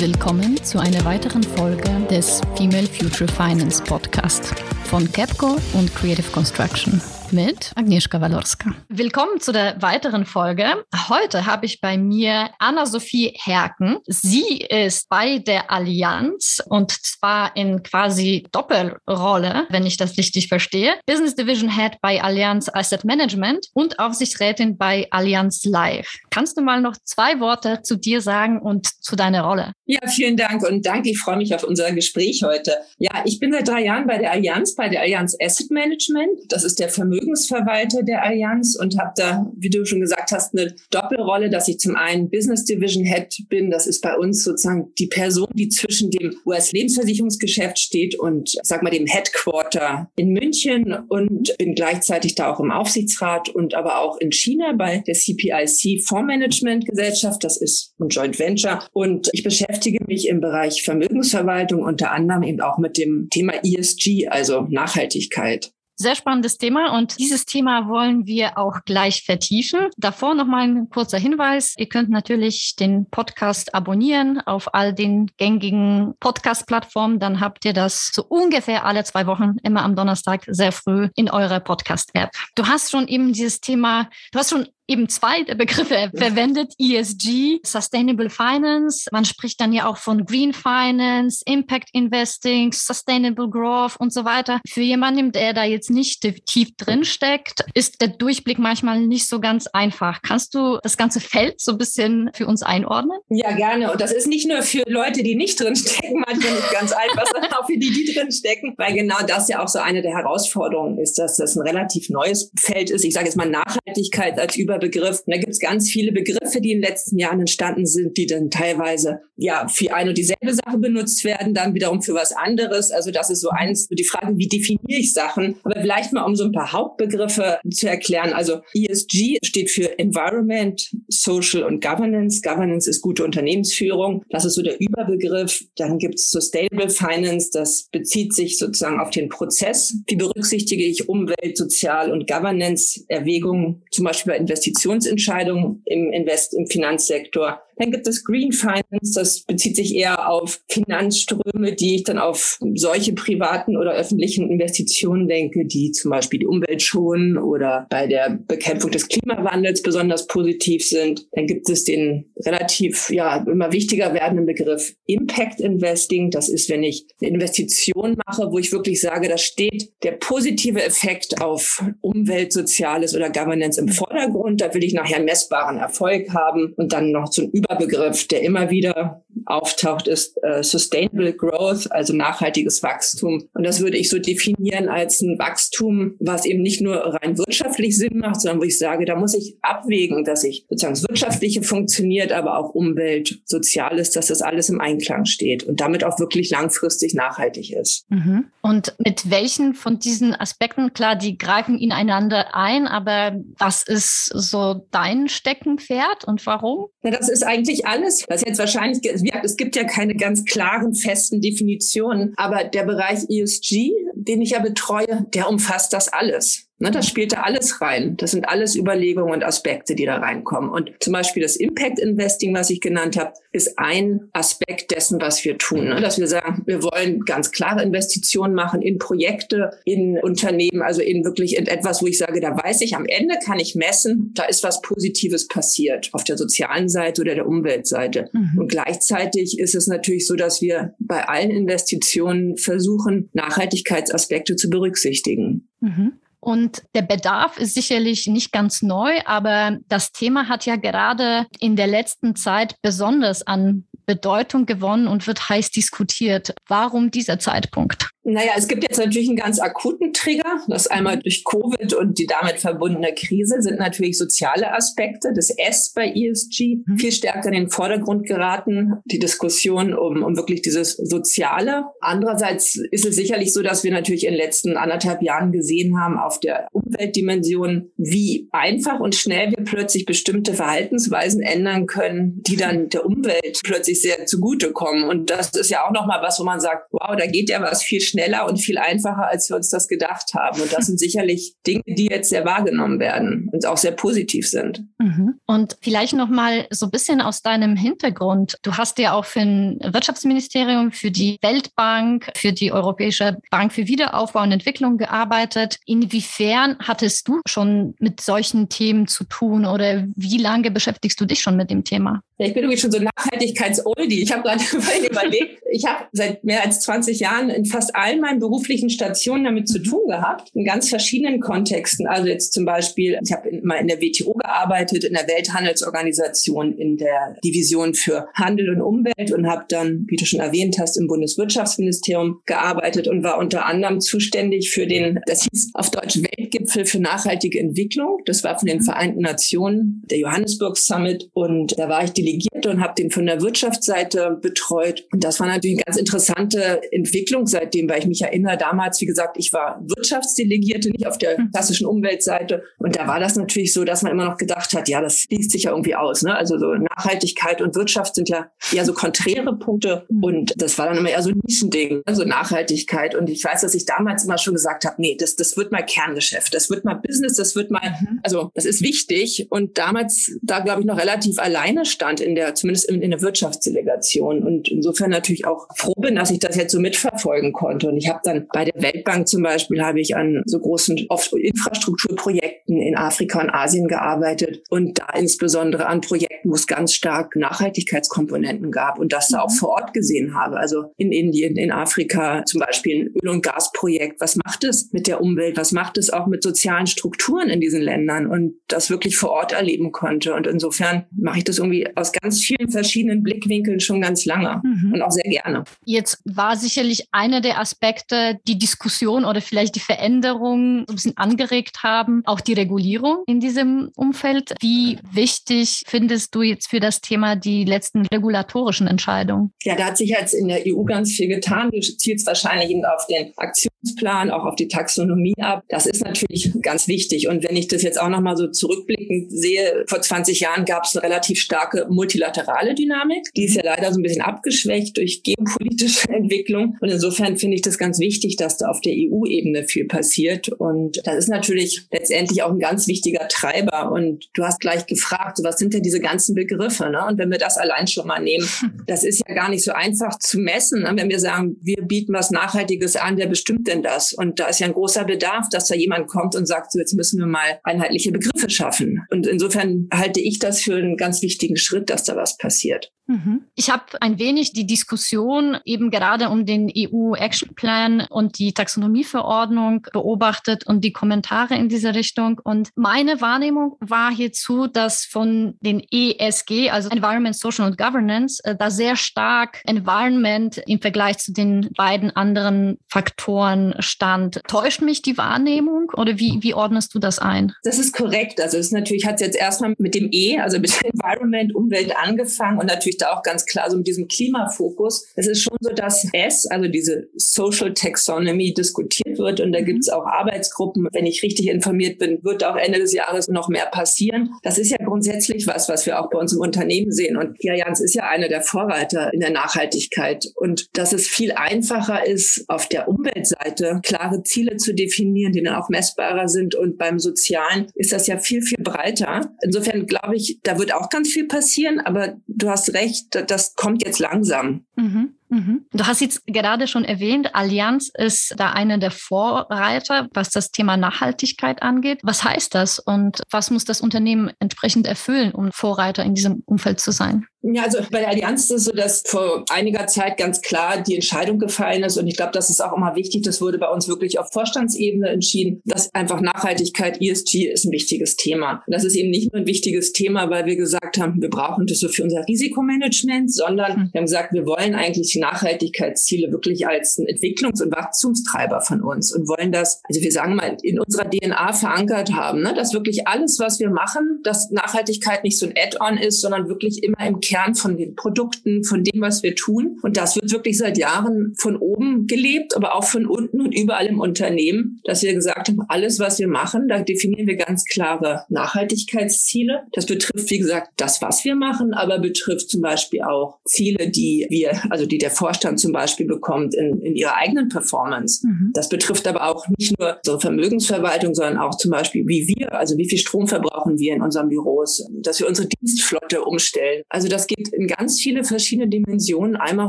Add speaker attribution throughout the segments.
Speaker 1: Willkommen zu einer weiteren Folge des Female Future Finance Podcast von Capco und Creative Construction mit Agnieszka Walorska. Willkommen zu der weiteren Folge. Heute habe ich bei mir Anna-Sophie Herken. Sie ist bei der Allianz und zwar in quasi Doppelrolle, wenn ich das richtig verstehe. Business Division Head bei Allianz Asset Management und Aufsichtsrätin bei Allianz Live. Kannst du mal noch zwei Worte zu dir sagen und zu deiner Rolle?
Speaker 2: Ja, vielen Dank und danke. Ich freue mich auf unser Gespräch heute. Ja, ich bin seit drei Jahren bei der Allianz, bei der Allianz Asset Management. Das ist der Vermögen Vermögensverwalter der Allianz und habe da, wie du schon gesagt hast, eine Doppelrolle, dass ich zum einen Business Division Head bin. Das ist bei uns sozusagen die Person, die zwischen dem US-Lebensversicherungsgeschäft steht und, sag mal, dem Headquarter in München und bin gleichzeitig da auch im Aufsichtsrat und aber auch in China bei der CPIC Fondsmanagement Gesellschaft. Das ist ein Joint Venture und ich beschäftige mich im Bereich Vermögensverwaltung unter anderem eben auch mit dem Thema ESG, also Nachhaltigkeit.
Speaker 1: Sehr spannendes Thema und dieses Thema wollen wir auch gleich vertiefen. Davor nochmal ein kurzer Hinweis. Ihr könnt natürlich den Podcast abonnieren auf all den gängigen Podcast-Plattformen. Dann habt ihr das so ungefähr alle zwei Wochen, immer am Donnerstag sehr früh in eurer Podcast-App. Du hast schon eben dieses Thema, du hast schon eben zwei Begriffe verwendet, ESG, Sustainable Finance. Man spricht dann ja auch von Green Finance, Impact Investing, Sustainable Growth und so weiter. Für jemanden, der da jetzt nicht tief drin steckt, ist der Durchblick manchmal nicht so ganz einfach. Kannst du das ganze Feld so ein bisschen für uns einordnen?
Speaker 2: Ja, gerne. Und das ist nicht nur für Leute, die nicht drin stecken, manchmal nicht ganz einfach, sondern auch für die, die drin stecken, weil genau das ja auch so eine der Herausforderungen ist, dass das ein relativ neues Feld ist. Ich sage jetzt mal Nachhaltigkeit als Über Begriff. Und da gibt es ganz viele Begriffe, die in den letzten Jahren entstanden sind, die dann teilweise ja für eine und dieselbe Sache benutzt werden, dann wiederum für was anderes. Also das ist so eins, die Frage, wie definiere ich Sachen? Aber vielleicht mal, um so ein paar Hauptbegriffe zu erklären. Also ESG steht für Environment, Social und Governance. Governance ist gute Unternehmensführung. Das ist so der Überbegriff. Dann gibt es Sustainable Finance. Das bezieht sich sozusagen auf den Prozess. Wie berücksichtige ich Umwelt, Sozial und Governance-Erwägungen, zum Beispiel bei Investitionen? Investitionsentscheidungen im Invest, im Finanzsektor. Dann gibt es Green Finance, das bezieht sich eher auf Finanzströme, die ich dann auf solche privaten oder öffentlichen Investitionen denke, die zum Beispiel die Umwelt schonen oder bei der Bekämpfung des Klimawandels besonders positiv sind. Dann gibt es den relativ, ja, immer wichtiger werdenden Begriff Impact Investing. Das ist, wenn ich eine Investition mache, wo ich wirklich sage, da steht der positive Effekt auf Umwelt, Soziales oder Governance im Vordergrund. Da will ich nachher messbaren Erfolg haben und dann noch so ein Überbegriff, der immer wieder auftaucht, ist äh, Sustainable Growth, also nachhaltiges Wachstum. Und das würde ich so definieren als ein Wachstum, was eben nicht nur rein wirtschaftlich Sinn macht, sondern wo ich sage, da muss ich abwägen, dass ich sozusagen das Wirtschaftliche funktioniert, aber auch Umwelt, Soziales, dass das alles im Einklang steht und damit auch wirklich langfristig nachhaltig ist.
Speaker 1: Mhm. Und mit welchen von diesen Aspekten, klar, die greifen ineinander ein, aber was ist so dein Steckenpferd und warum?
Speaker 2: Ja, das ist eigentlich alles. Ist jetzt wahrscheinlich, es gibt ja keine ganz klaren, festen Definitionen, aber der Bereich ESG, den ich ja betreue, der umfasst das alles. Ne, das spielt da alles rein. Das sind alles Überlegungen und Aspekte, die da reinkommen. Und zum Beispiel das Impact Investing, was ich genannt habe, ist ein Aspekt dessen, was wir tun. Ne? Dass wir sagen, wir wollen ganz klare Investitionen machen in Projekte, in Unternehmen, also in wirklich in etwas, wo ich sage, da weiß ich, am Ende kann ich messen, da ist was Positives passiert auf der sozialen Seite oder der Umweltseite. Mhm. Und gleichzeitig ist es natürlich so, dass wir bei allen Investitionen versuchen, Nachhaltigkeitsaspekte zu berücksichtigen.
Speaker 1: Mhm. Und der Bedarf ist sicherlich nicht ganz neu, aber das Thema hat ja gerade in der letzten Zeit besonders an Bedeutung gewonnen und wird heiß diskutiert. Warum dieser Zeitpunkt?
Speaker 2: Naja, es gibt jetzt natürlich einen ganz akuten Trigger. Das einmal durch Covid und die damit verbundene Krise sind natürlich soziale Aspekte des S bei ESG mhm. viel stärker in den Vordergrund geraten. Die Diskussion um, um wirklich dieses Soziale. Andererseits ist es sicherlich so, dass wir natürlich in den letzten anderthalb Jahren gesehen haben auf der Umweltdimension, wie einfach und schnell wir plötzlich bestimmte Verhaltensweisen ändern können, die dann der Umwelt plötzlich sehr zugutekommen. Und das ist ja auch nochmal was, wo man sagt, wow, da geht ja was viel schneller und viel einfacher, als wir uns das gedacht haben. Und das sind sicherlich Dinge, die jetzt sehr wahrgenommen werden und auch sehr positiv sind.
Speaker 1: Mhm. Und vielleicht nochmal so ein bisschen aus deinem Hintergrund. Du hast ja auch für ein Wirtschaftsministerium, für die Weltbank, für die Europäische Bank für Wiederaufbau und Entwicklung gearbeitet. Inwiefern hattest du schon mit solchen Themen zu tun oder wie lange beschäftigst du dich schon mit dem Thema?
Speaker 2: Ich bin irgendwie schon so Nachhaltigkeits-Oldie. Ich habe gerade überlegt, ich habe seit mehr als 20 Jahren in fast allen meinen beruflichen Stationen damit zu tun gehabt, in ganz verschiedenen Kontexten. Also jetzt zum Beispiel, ich habe mal in der WTO gearbeitet, in der Welthandelsorganisation, in der Division für Handel und Umwelt und habe dann, wie du schon erwähnt hast, im Bundeswirtschaftsministerium gearbeitet und war unter anderem zuständig für den, das hieß auf Deutsch Weltgipfel für nachhaltige Entwicklung. Das war von den Vereinten Nationen, der Johannesburg Summit. Und da war ich delegiert und habe den von der Wirtschaftsseite betreut. Und das war natürlich eine ganz interessante Entwicklung seitdem, weil ich mich erinnere, damals, wie gesagt, ich war Wirtschaftsdelegierte, nicht auf der hm. klassischen Umweltseite. Und da war das natürlich so, dass man immer noch gedacht hat, ja, das schließt sich ja irgendwie aus. Ne? Also so Nachhaltigkeit und Wirtschaft sind ja eher so konträre Punkte. Hm. Und das war dann immer eher so ein Nischending, also Nachhaltigkeit. Und ich weiß, dass ich damals immer schon gesagt habe, nee, das, das wird mal Kerngeschäft, das wird mal Business, das wird mal, mhm. also das ist wichtig. Und damals da, glaube ich, noch relativ alleine stand in der, zumindest in, in der Wirtschaftsdelegation. Und insofern natürlich auch froh bin, dass ich das jetzt so mitverfolgen konnte. Und ich habe dann bei der Weltbank zum Beispiel, habe ich an so großen oft Infrastrukturprojekten in Afrika und Asien gearbeitet und da insbesondere an Projekten, wo es ganz stark Nachhaltigkeitskomponenten gab und das da auch mhm. vor Ort gesehen habe. Also in Indien, in Afrika zum Beispiel ein Öl- und Gasprojekt. Was macht es mit der Umwelt? Was macht es auch mit sozialen Strukturen in diesen Ländern? Und das wirklich vor Ort erleben konnte. Und insofern mache ich das irgendwie aus ganz vielen verschiedenen Blickwinkeln schon ganz lange mhm. und auch sehr gerne.
Speaker 1: Jetzt war sicherlich einer der Aspekte die Diskussion oder vielleicht die Veränderung so ein bisschen angeregt haben, auch die Regulierung in diesem Umfeld. Wie wichtig findest du jetzt für das Thema die letzten regulatorischen Entscheidungen?
Speaker 2: Ja, da hat sich jetzt in der EU ganz viel getan. Du zielst wahrscheinlich auf den Aktionsplan, auch auf die Taxonomie ab. Das ist natürlich ganz wichtig. Und wenn ich das jetzt auch nochmal so zurückblickend sehe, vor 20 Jahren gab es eine relativ starke multilaterale Dynamik. Die ist ja leider so ein bisschen abgeschwächt durch geopolitische Entwicklung. Und insofern finde ich das ganz wichtig, dass da auf der EU-Ebene viel passiert. Und das ist natürlich letztendlich auch ein ganz wichtiger Treiber. Und du hast gleich gefragt, was sind denn diese ganzen Begriffe? Ne? Und wenn wir das allein schon mal nehmen, das ist ja gar nicht so einfach zu messen. Ne? Wenn wir sagen, wir bieten was Nachhaltiges an, wer bestimmt denn das? Und da ist ja ein großer Bedarf, dass da jemand kommt und sagt, so jetzt müssen wir mal einheitliche Begriffe schaffen. Und insofern halte ich das für einen ganz wichtigen Schritt, dass da was passiert.
Speaker 1: Mhm. Ich habe ein wenig die Diskussion eben gerade um den EU-Action Plan und die Taxonomieverordnung beobachtet und die Kommentare in diese Richtung. Und meine Wahrnehmung war hierzu, dass von den ESG, also Environment, Social und Governance, äh, da sehr stark Environment im Vergleich zu den beiden anderen Faktoren stand. Täuscht mich die Wahrnehmung oder wie, wie ordnest du das ein?
Speaker 2: Das ist korrekt. Also es natürlich hat jetzt erstmal mit dem E, also mit Environment, Umwelt angefangen und natürlich da auch ganz klar so mit diesem Klimafokus. Es ist schon so, dass S, also diese Social Taxonomy diskutiert wird und da mhm. gibt es auch Arbeitsgruppen. Wenn ich richtig informiert bin, wird auch Ende des Jahres noch mehr passieren. Das ist ja grundsätzlich was, was wir auch bei uns im Unternehmen sehen. Und Pia Jans ist ja einer der Vorreiter in der Nachhaltigkeit. Und dass es viel einfacher ist, auf der Umweltseite klare Ziele zu definieren, die dann auch messbarer sind. Und beim Sozialen ist das ja viel, viel breiter. Insofern glaube ich, da wird auch ganz viel passieren. Aber du hast recht, das kommt jetzt langsam.
Speaker 1: Mhm. Mhm. Du hast jetzt gerade schon erwähnt, Allianz ist da einer der Vorreiter, was das Thema Nachhaltigkeit angeht. Was heißt das und was muss das Unternehmen entsprechend erfüllen, um Vorreiter in diesem Umfeld zu sein?
Speaker 2: Ja, also bei der Allianz ist es so, dass vor einiger Zeit ganz klar die Entscheidung gefallen ist. Und ich glaube, das ist auch immer wichtig. Das wurde bei uns wirklich auf Vorstandsebene entschieden, dass einfach Nachhaltigkeit, ESG ist ein wichtiges Thema. Und das ist eben nicht nur ein wichtiges Thema, weil wir gesagt haben, wir brauchen das so für unser Risikomanagement, sondern hm. wir haben gesagt, wir wollen eigentlich die Nachhaltigkeitsziele wirklich als ein Entwicklungs- und Wachstumstreiber von uns und wollen das, also wir sagen mal, in unserer DNA verankert haben, ne? dass wirklich alles, was wir machen, dass Nachhaltigkeit nicht so ein Add-on ist, sondern wirklich immer im Kern von den Produkten, von dem, was wir tun. Und das wird wirklich seit Jahren von oben gelebt, aber auch von unten und überall im Unternehmen, dass wir gesagt haben, alles, was wir machen, da definieren wir ganz klare Nachhaltigkeitsziele. Das betrifft, wie gesagt, das, was wir machen, aber betrifft zum Beispiel auch Ziele, die wir, also die der Vorstand zum Beispiel bekommt in, in ihrer eigenen Performance. Mhm. Das betrifft aber auch nicht nur so Vermögensverwaltung, sondern auch zum Beispiel, wie wir, also wie viel Strom verbrauchen wir in unseren Büros, dass wir unsere Dienstflotte umstellen. Also das geht in ganz viele verschiedene Dimensionen, einmal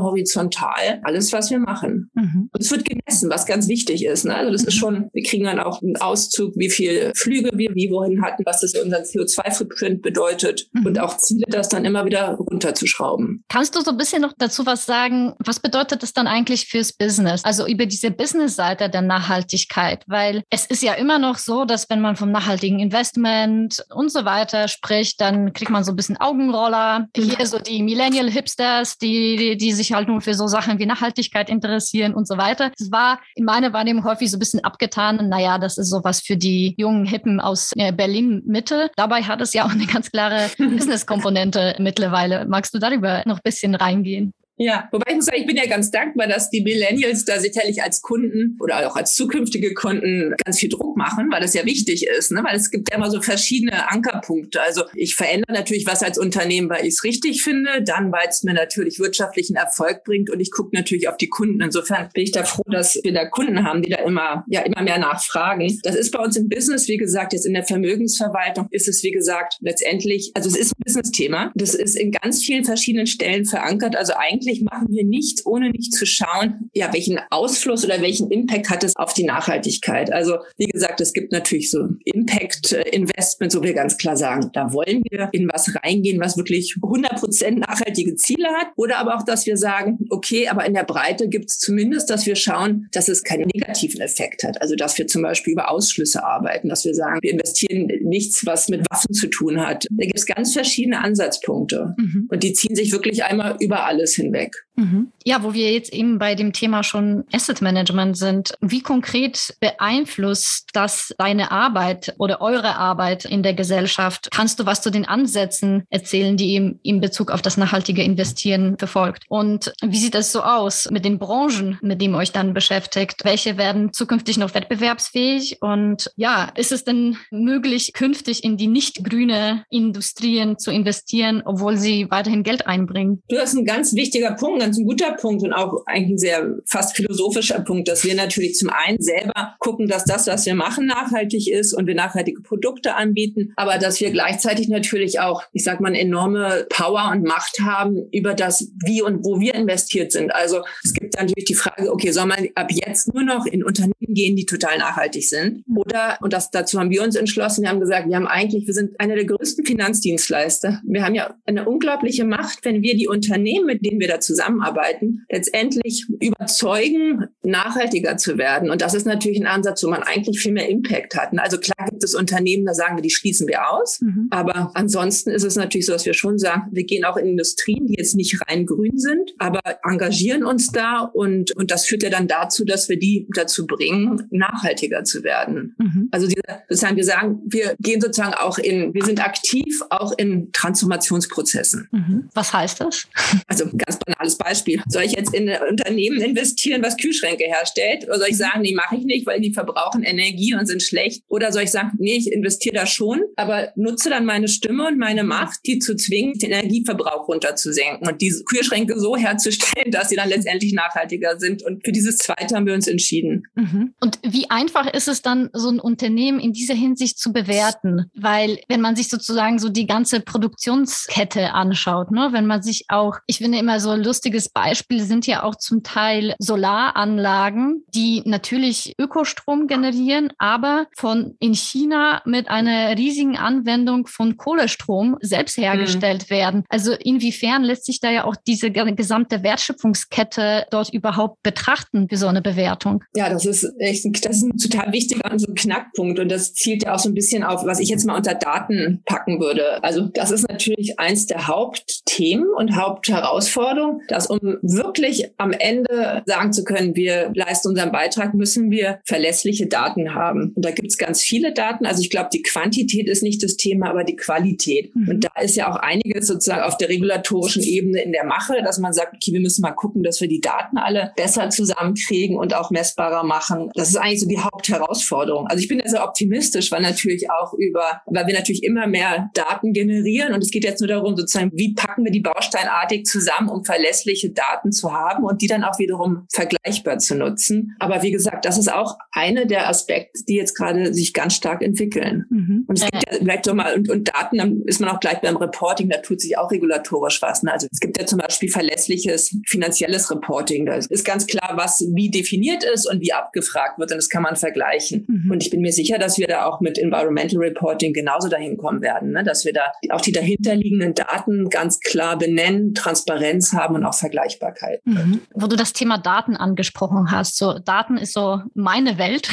Speaker 2: horizontal, alles, was wir machen. Mhm. Und es wird gemessen, was ganz wichtig ist. Ne? Also das mhm. ist schon, wir kriegen dann auch einen Auszug, wie viele Flüge wir wie wohin hatten, was das für unseren CO2-Footprint bedeutet mhm. und auch Ziele, das dann immer wieder runterzuschrauben.
Speaker 1: Kannst du so ein bisschen noch dazu was sagen? Was bedeutet das dann eigentlich fürs Business? Also über diese Business-Seite der Nachhaltigkeit, weil es ist ja immer noch so, dass wenn man vom nachhaltigen Investment und so weiter spricht, dann kriegt man so ein bisschen Augenroller. Hier so die Millennial-Hipsters, die, die, die sich halt nur für so Sachen wie Nachhaltigkeit interessieren und so weiter. Es war in meiner Wahrnehmung häufig so ein bisschen abgetan. Naja, das ist sowas für die jungen Hippen aus äh, Berlin-Mitte. Dabei hat es ja auch eine ganz klare Business-Komponente mittlerweile. Magst du darüber noch ein bisschen reingehen?
Speaker 2: Ja, wobei ich muss sagen, ich bin ja ganz dankbar, dass die Millennials da sicherlich als Kunden oder auch als zukünftige Kunden ganz viel Druck machen, weil das ja wichtig ist, ne? weil es gibt ja immer so verschiedene Ankerpunkte. Also ich verändere natürlich was als Unternehmen, weil ich es richtig finde, dann weil es mir natürlich wirtschaftlichen Erfolg bringt und ich gucke natürlich auf die Kunden. Insofern bin ich da froh, dass wir da Kunden haben, die da immer, ja, immer mehr nachfragen. Das ist bei uns im Business, wie gesagt, jetzt in der Vermögensverwaltung ist es, wie gesagt, letztendlich, also es ist ein Business-Thema. Das ist in ganz vielen verschiedenen Stellen verankert. Also eigentlich eigentlich machen wir nichts, ohne nicht zu schauen, ja, welchen Ausfluss oder welchen Impact hat es auf die Nachhaltigkeit. Also wie gesagt, es gibt natürlich so Impact-Investments, wo wir ganz klar sagen, da wollen wir in was reingehen, was wirklich 100 Prozent nachhaltige Ziele hat. Oder aber auch, dass wir sagen, okay, aber in der Breite gibt es zumindest, dass wir schauen, dass es keinen negativen Effekt hat. Also dass wir zum Beispiel über Ausschlüsse arbeiten, dass wir sagen, wir investieren nichts, was mit Waffen zu tun hat. Da gibt es ganz verschiedene Ansatzpunkte. Mhm. Und die ziehen sich wirklich einmal über alles hinweg weg.
Speaker 1: Mhm. Ja, wo wir jetzt eben bei dem Thema schon Asset Management sind. Wie konkret beeinflusst das deine Arbeit oder eure Arbeit in der Gesellschaft? Kannst du was zu den Ansätzen erzählen, die eben in Bezug auf das nachhaltige Investieren verfolgt? Und wie sieht das so aus mit den Branchen, mit denen ihr euch dann beschäftigt? Welche werden zukünftig noch wettbewerbsfähig? Und ja, ist es denn möglich, künftig in die nicht grüne Industrien zu investieren, obwohl sie weiterhin Geld einbringen?
Speaker 2: Du hast ein ganz wichtiger Punkt, ganz ein guter Punkt und auch eigentlich ein sehr fast philosophischer Punkt, dass wir natürlich zum einen selber gucken, dass das, was wir machen, nachhaltig ist und wir nachhaltige Produkte anbieten, aber dass wir gleichzeitig natürlich auch, ich sag mal, enorme Power und Macht haben über das, wie und wo wir investiert sind. Also es gibt dann natürlich die Frage, okay, soll man ab jetzt nur noch in Unternehmen gehen, die total nachhaltig sind? Oder, und das, dazu haben wir uns entschlossen, wir haben gesagt, wir haben eigentlich, wir sind einer der größten Finanzdienstleister. Wir haben ja eine unglaubliche Macht, wenn wir die Unternehmen, mit denen wir da zusammenarbeiten, letztendlich überzeugen, nachhaltiger zu werden. Und das ist natürlich ein Ansatz, wo man eigentlich viel mehr Impact hat. Also klar gibt es Unternehmen, da sagen wir, die schließen wir aus. Mhm. Aber ansonsten ist es natürlich so, dass wir schon sagen, wir gehen auch in Industrien, die jetzt nicht rein grün sind, aber engagieren uns da und, und das führt ja dann dazu, dass wir die dazu bringen, nachhaltiger zu werden. Mhm. Also diese, sozusagen, wir sagen, wir gehen sozusagen auch in, wir sind aktiv auch in Transformationsprozessen.
Speaker 1: Mhm. Was heißt das?
Speaker 2: Also ganz banales Beispiel. Soll ich jetzt in ein Unternehmen investieren, was Kühlschränke herstellt? Oder soll ich sagen, nee, mache ich nicht, weil die verbrauchen Energie und sind schlecht? Oder soll ich sagen, nee, ich investiere da schon, aber nutze dann meine Stimme und meine Macht, die zu zwingen, den Energieverbrauch runterzusenken und diese Kühlschränke so herzustellen, dass sie dann letztendlich nachhaltiger sind. Und für dieses Zweite haben wir uns entschieden.
Speaker 1: Mhm. Und wie einfach ist es dann, so ein Unternehmen in dieser Hinsicht zu bewerten? Weil wenn man sich sozusagen so die ganze Produktionskette anschaut, ne, wenn man sich auch, ich finde immer so ein lustiges Beispiel sind ja auch zum Teil Solaranlagen, die natürlich Ökostrom generieren, aber von in China mit einer riesigen Anwendung von Kohlestrom selbst mhm. hergestellt mhm. werden. Also inwiefern lässt sich da ja auch diese gesamte Wertschöpfungskette dort überhaupt betrachten für so eine Bewertung?
Speaker 2: Ja, das ist echt ein, das ist ein total wichtiger und so ein Knackpunkt und das zielt ja auch so ein bisschen auf, was ich jetzt mal unter Daten packen würde. Also das ist natürlich eins der Hauptthemen und Hauptherausforderungen, dass. Um wirklich am Ende sagen zu können, wir leisten unseren Beitrag, müssen wir verlässliche Daten haben. Und da gibt es ganz viele Daten. Also ich glaube, die Quantität ist nicht das Thema, aber die Qualität. Mhm. Und da ist ja auch einiges sozusagen auf der regulatorischen Ebene in der Mache, dass man sagt, okay, wir müssen mal gucken, dass wir die Daten alle besser zusammenkriegen und auch messbarer machen. Das ist eigentlich so die Hauptherausforderung. Also ich bin da sehr optimistisch, weil natürlich auch über, weil wir natürlich immer mehr Daten generieren und es geht jetzt nur darum, sozusagen, wie packen wir die bausteinartig zusammen, um verlässliche Daten zu haben und die dann auch wiederum vergleichbar zu nutzen. Aber wie gesagt, das ist auch eine der Aspekte, die jetzt gerade sich ganz stark entwickeln. Mhm. Und es gibt ja vielleicht so mal, und, und Daten, dann ist man auch gleich beim Reporting, da tut sich auch regulatorisch was. Ne? Also es gibt ja zum Beispiel verlässliches finanzielles Reporting. Da ist ganz klar, was wie definiert ist und wie abgefragt wird. Und das kann man vergleichen. Mhm. Und ich bin mir sicher, dass wir da auch mit Environmental Reporting genauso dahin kommen werden, ne? dass wir da auch die dahinterliegenden Daten ganz klar benennen, Transparenz haben und auch Vergleichbarkeit.
Speaker 1: Mhm. Wo du das Thema Daten angesprochen hast, so Daten ist so meine Welt.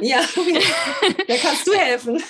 Speaker 2: Ja, da kannst du helfen.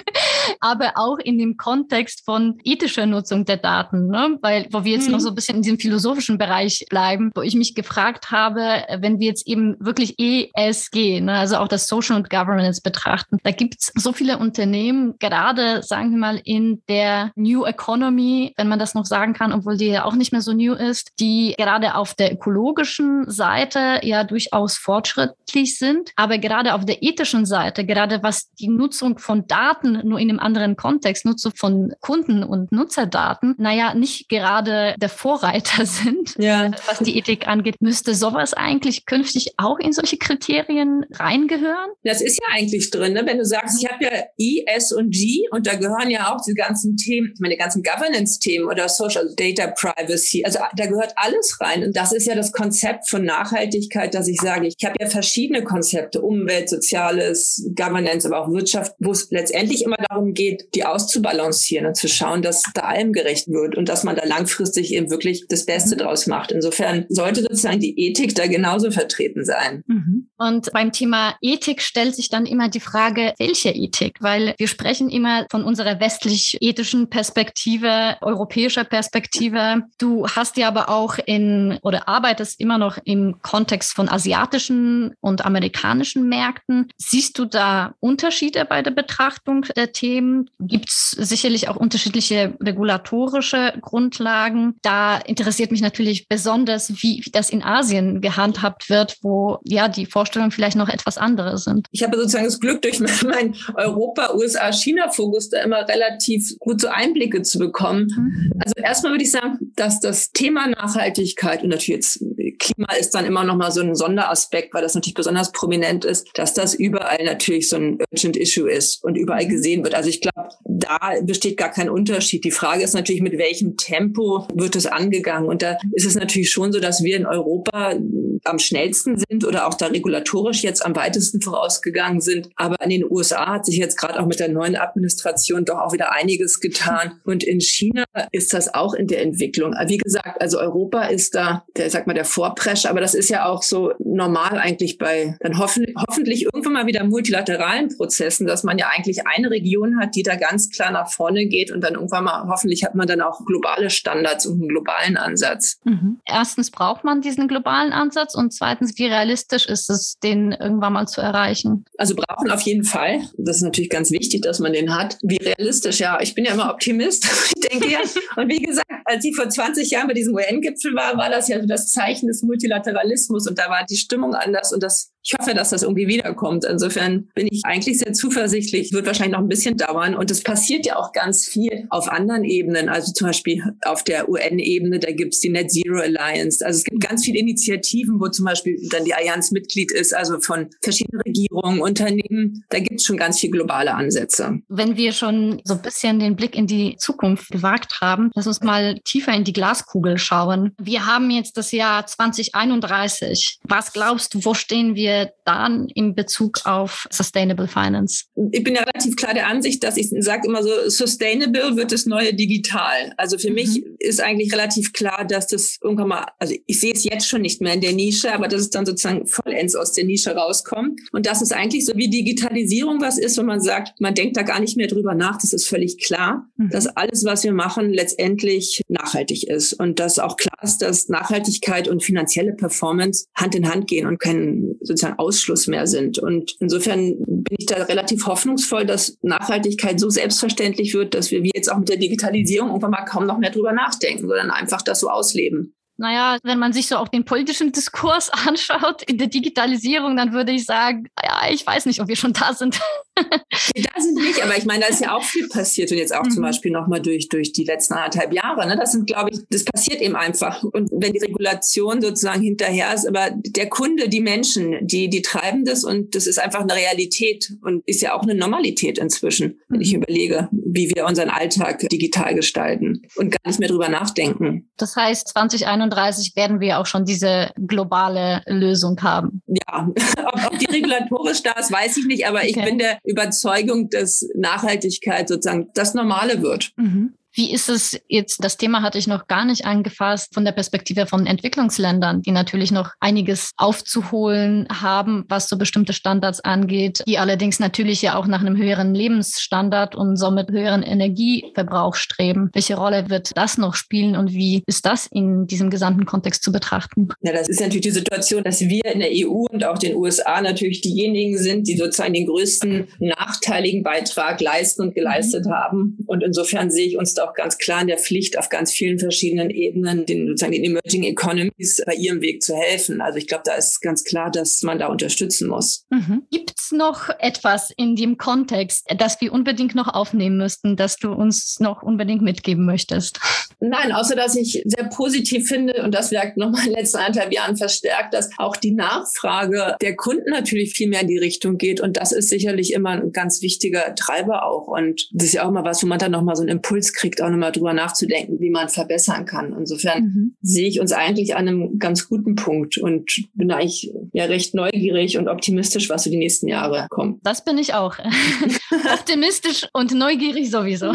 Speaker 1: Aber auch in dem Kontext von ethischer Nutzung der Daten, ne? weil wo wir jetzt mhm. noch so ein bisschen in diesem philosophischen Bereich bleiben, wo ich mich gefragt habe, wenn wir jetzt eben wirklich ESG, ne? also auch das Social und Governance betrachten, da gibt es so viele Unternehmen, gerade sagen wir mal in der New Economy, wenn man das noch sagen kann, obwohl die ja auch nicht mehr so new ist, die gerade auf der ökologischen Seite ja durchaus fortschrittlich sind, aber gerade auf der ethischen Seite, gerade was die Nutzung von Daten nur in einem anderen Kontext, Nutzung von Kunden und Nutzerdaten, naja, nicht gerade der Vorreiter sind, ja. was die Ethik angeht. Müsste sowas eigentlich künftig auch in solche Kriterien reingehören?
Speaker 2: Das ist ja eigentlich drin, ne? wenn du sagst, ich habe ja I, S und G und da gehören ja auch die ganzen Themen, meine ganzen Governance-Themen oder Social Data Privacy, also da gehört alles rein. Und das ist ja das Konzept von Nachhaltigkeit, dass ich sage, ich habe ja verschiedene Konzepte, Umwelt, Soziales, Governance, aber auch Wirtschaft, wo es letztendlich immer darum geht, die auszubalancieren und zu schauen, dass da allem gerecht wird und dass man da langfristig eben wirklich das Beste mhm. draus macht. Insofern sollte sozusagen die Ethik da genauso vertreten sein.
Speaker 1: Mhm. Und beim Thema Ethik stellt sich dann immer die Frage, welche Ethik? Weil wir sprechen immer von unserer westlich-ethischen Perspektive, europäischer Perspektive. Du hast ja aber auch in oder arbeitest immer noch im Kontext von asiatischen und amerikanischen Märkten. Siehst du da Unterschiede bei der Betrachtung der Themen? Gibt es sicherlich auch unterschiedliche regulatorische Grundlagen? Da interessiert mich natürlich besonders, wie, wie das in Asien gehandhabt wird, wo ja die Vorstellungen vielleicht noch etwas andere sind.
Speaker 2: Ich habe sozusagen das Glück, durch meinen Europa, USA, China-Fokus da immer relativ gut so Einblicke zu bekommen. Mhm. Also erstmal würde ich sagen, dass das Thema Nachhaltigkeit und natürlich jetzt Klima ist dann immer noch mal so ein Sonderaspekt, weil das natürlich besonders prominent ist, dass das überall natürlich so ein urgent Issue ist und überall mhm. gesehen wird. Also ich glaube, da besteht gar kein Unterschied. Die Frage ist natürlich, mit welchem Tempo wird es angegangen? Und da ist es natürlich schon so, dass wir in Europa am schnellsten sind oder auch da regulatorisch jetzt am weitesten vorausgegangen sind. Aber in den USA hat sich jetzt gerade auch mit der neuen Administration doch auch wieder einiges getan. Und in China ist das auch in der Entwicklung. Wie gesagt, also Europa ist da, der, sag mal, der Vorprescher, aber das ist ja auch so normal eigentlich bei dann hoffen, hoffentlich irgendwann mal wieder multilateralen Prozessen, dass man ja eigentlich eine Region hat, die da ganz klar nach vorne geht und dann irgendwann mal hoffentlich hat man dann auch globale Standards und einen globalen Ansatz.
Speaker 1: Mhm. Erstens braucht man diesen globalen Ansatz und zweitens, wie realistisch ist es, den irgendwann mal zu erreichen?
Speaker 2: Also brauchen auf jeden Fall. Das ist natürlich ganz wichtig, dass man den hat. Wie realistisch, ja. Ich bin ja immer Optimist. ich denke ja. Und wie gesagt, als ich vor 20 Jahren bei diesem UN-Gipfel war, war das ja das Zeichen des Multilateralismus und da war die Stimmung anders und das ich hoffe, dass das irgendwie wiederkommt. Insofern bin ich eigentlich sehr zuversichtlich. Wird wahrscheinlich noch ein bisschen dauern. Und es passiert ja auch ganz viel auf anderen Ebenen. Also zum Beispiel auf der UN-Ebene, da gibt es die Net Zero Alliance. Also es gibt ganz viele Initiativen, wo zum Beispiel dann die Allianz Mitglied ist, also von verschiedenen Regierungen, Unternehmen. Da gibt es schon ganz viele globale Ansätze.
Speaker 1: Wenn wir schon so ein bisschen den Blick in die Zukunft gewagt haben, lass uns mal tiefer in die Glaskugel schauen. Wir haben jetzt das Jahr 2031. Was glaubst du, wo stehen wir wir dann in Bezug auf Sustainable Finance?
Speaker 2: Ich bin ja relativ klar der Ansicht, dass ich sage immer so, Sustainable wird das neue Digital. Also für mhm. mich ist eigentlich relativ klar, dass das irgendwann mal, also ich sehe es jetzt schon nicht mehr in der Nische, aber dass es dann sozusagen vollends aus der Nische rauskommt. Und das ist eigentlich so wie Digitalisierung was ist, wenn man sagt, man denkt da gar nicht mehr drüber nach. Das ist völlig klar, mhm. dass alles, was wir machen, letztendlich nachhaltig ist und dass auch klar ist, dass Nachhaltigkeit und finanzielle Performance Hand in Hand gehen und kein sozusagen Ausschluss mehr sind. Und insofern bin ich da relativ hoffnungsvoll, dass Nachhaltigkeit so selbstverständlich wird, dass wir wie jetzt auch mit der Digitalisierung irgendwann mal kaum noch mehr drüber nachdenken, sondern einfach das so ausleben.
Speaker 1: Naja, wenn man sich so auch den politischen Diskurs anschaut in der Digitalisierung, dann würde ich sagen, ja, ich weiß nicht, ob wir schon da sind.
Speaker 2: da sind nicht, aber ich meine, da ist ja auch viel passiert und jetzt auch mhm. zum Beispiel nochmal durch, durch die letzten anderthalb Jahre. Ne? Das sind, glaube ich, das passiert eben einfach. Und wenn die Regulation sozusagen hinterher ist, aber der Kunde, die Menschen, die, die treiben das und das ist einfach eine Realität und ist ja auch eine Normalität inzwischen, wenn ich mhm. überlege, wie wir unseren Alltag digital gestalten und gar nicht mehr drüber nachdenken.
Speaker 1: Das heißt, 2031 werden wir auch schon diese globale Lösung haben.
Speaker 2: Ja, ob, ob die regulatorisch da ist, weiß ich nicht, aber okay. ich bin der Überzeugung, dass Nachhaltigkeit sozusagen das Normale wird.
Speaker 1: Mhm. Wie ist es jetzt, das Thema hatte ich noch gar nicht angefasst, von der Perspektive von Entwicklungsländern, die natürlich noch einiges aufzuholen haben, was so bestimmte Standards angeht, die allerdings natürlich ja auch nach einem höheren Lebensstandard und somit höheren Energieverbrauch streben. Welche Rolle wird das noch spielen und wie ist das in diesem gesamten Kontext zu betrachten?
Speaker 2: Ja, das ist natürlich die Situation, dass wir in der EU und auch den USA natürlich diejenigen sind, die sozusagen den größten nachteiligen Beitrag leisten und geleistet haben. Und insofern sehe ich uns auch ganz klar in der Pflicht, auf ganz vielen verschiedenen Ebenen den sozusagen den Emerging Economies bei ihrem Weg zu helfen. Also ich glaube, da ist ganz klar, dass man da unterstützen muss.
Speaker 1: Mhm. Gibt es noch etwas in dem Kontext, das wir unbedingt noch aufnehmen müssten, das du uns noch unbedingt mitgeben möchtest?
Speaker 2: Nein, außer dass ich sehr positiv finde und das wirkt nochmal in den letzten anderthalb Jahren verstärkt, dass auch die Nachfrage der Kunden natürlich viel mehr in die Richtung geht und das ist sicherlich immer ein ganz wichtiger Treiber auch und das ist ja auch mal was, wo man dann nochmal so einen Impuls kriegt kriegt, auch nochmal drüber nachzudenken, wie man verbessern kann. Insofern mhm. sehe ich uns eigentlich an einem ganz guten Punkt und bin eigentlich ja recht neugierig und optimistisch, was so die nächsten Jahre kommt.
Speaker 1: Das bin ich auch. optimistisch und neugierig sowieso.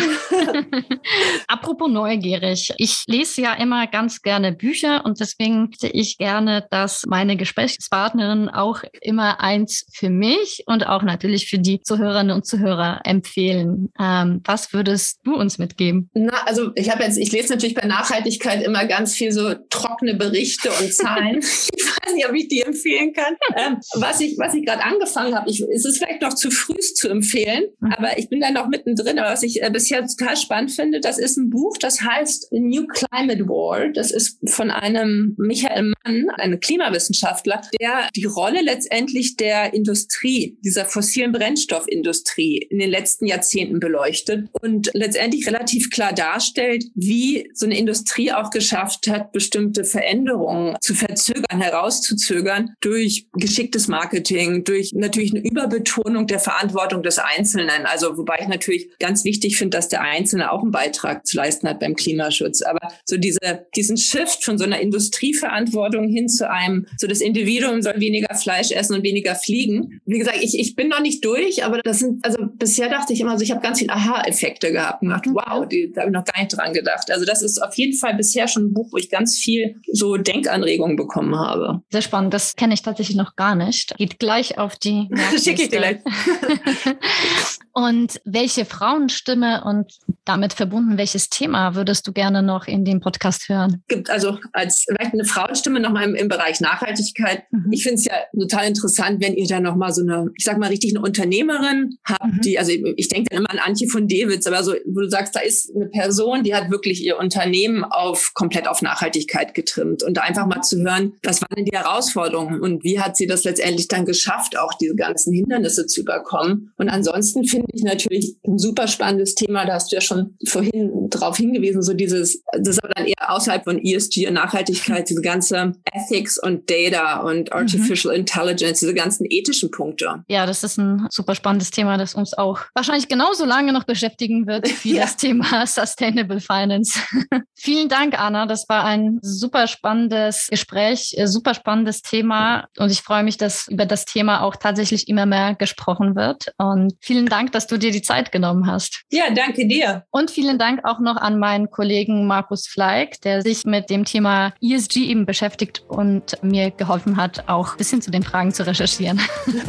Speaker 1: Apropos neugierig. Ich lese ja immer ganz gerne Bücher und deswegen möchte ich gerne, dass meine Gesprächspartnerin auch immer eins für mich und auch natürlich für die Zuhörerinnen und Zuhörer empfehlen. Ähm, was würdest du uns mitgeben?
Speaker 2: Na, also ich habe jetzt, ich lese natürlich bei Nachhaltigkeit immer ganz viel so trockene Berichte und Zahlen. ich weiß nicht, ob ich die empfehlen kann. Ähm, was ich, was ich gerade angefangen habe, ich, es ist vielleicht noch zu früh zu empfehlen, mhm. aber ich bin da noch mittendrin. Aber was ich äh, bisher total spannend finde, das ist ein Buch, das heißt New Climate War. Das ist von einem Michael Mann, einem Klimawissenschaftler, der die Rolle letztendlich der Industrie, dieser fossilen Brennstoffindustrie in den letzten Jahrzehnten beleuchtet und letztendlich relativ klar darstellt, wie so eine Industrie auch geschafft hat, bestimmte Veränderungen zu verzögern, herauszuzögern durch geschicktes Marketing, durch natürlich eine Überbetonung der Verantwortung des Einzelnen. Also wobei ich natürlich ganz wichtig finde, dass der Einzelne auch einen Beitrag zu leisten hat beim Klimaschutz. Aber so diese, diesen Shift von so einer Industrieverantwortung hin zu einem, so das Individuum soll weniger Fleisch essen und weniger fliegen. Wie gesagt, ich, ich bin noch nicht durch, aber das sind, also bisher dachte ich immer so, ich habe ganz viel Aha-Effekte gehabt und gedacht, wow, die da habe ich noch gar nicht dran gedacht. Also das ist auf jeden Fall bisher schon ein Buch, wo ich ganz viel so Denkanregungen bekommen habe.
Speaker 1: Sehr spannend. Das kenne ich tatsächlich noch gar nicht. Geht gleich auf die.
Speaker 2: Schicke ich dir gleich.
Speaker 1: und welche Frauenstimme und damit verbunden, welches Thema würdest du gerne noch in dem Podcast hören?
Speaker 2: Gibt also als vielleicht eine Frauenstimme nochmal im, im Bereich Nachhaltigkeit. Mhm. Ich finde es ja total interessant, wenn ihr da nochmal so eine, ich sag mal richtig eine Unternehmerin habt, mhm. die, also ich denke dann immer an Antje von Dewitz, aber so, wo du sagst, da ist eine Person, die hat wirklich ihr Unternehmen auf komplett auf Nachhaltigkeit getrimmt und einfach mal zu hören, was waren denn die Herausforderungen und wie hat sie das letztendlich dann geschafft, auch diese ganzen Hindernisse zu überkommen. Und ansonsten finde ich natürlich ein super spannendes Thema, da hast du ja schon vorhin darauf hingewiesen, so dieses, das ist aber dann eher außerhalb von ESG und Nachhaltigkeit, diese ganze Ethics und Data und mhm. Artificial mhm. Intelligence, diese ganzen ethischen Punkte.
Speaker 1: Ja, das ist ein super spannendes Thema, das uns auch wahrscheinlich genauso lange noch beschäftigen wird wie ja. das Thema Sustainable Finance. Vielen Dank, Anna. Das war ein super spannendes Gespräch, äh, super spannendes Thema. Und ich freue mich, dass über das Thema auch tatsächlich immer mehr gesprochen wird. Und vielen Dank, dass du dir die Zeit genommen hast.
Speaker 2: Ja, danke dir.
Speaker 1: Und vielen Dank auch noch an meinen Kollegen Markus Fleig, der sich mit dem Thema ESG eben beschäftigt und mir geholfen hat, auch ein bisschen zu den Fragen zu recherchieren.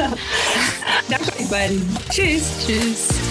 Speaker 2: Danke euch beiden. Tschüss.
Speaker 1: Tschüss.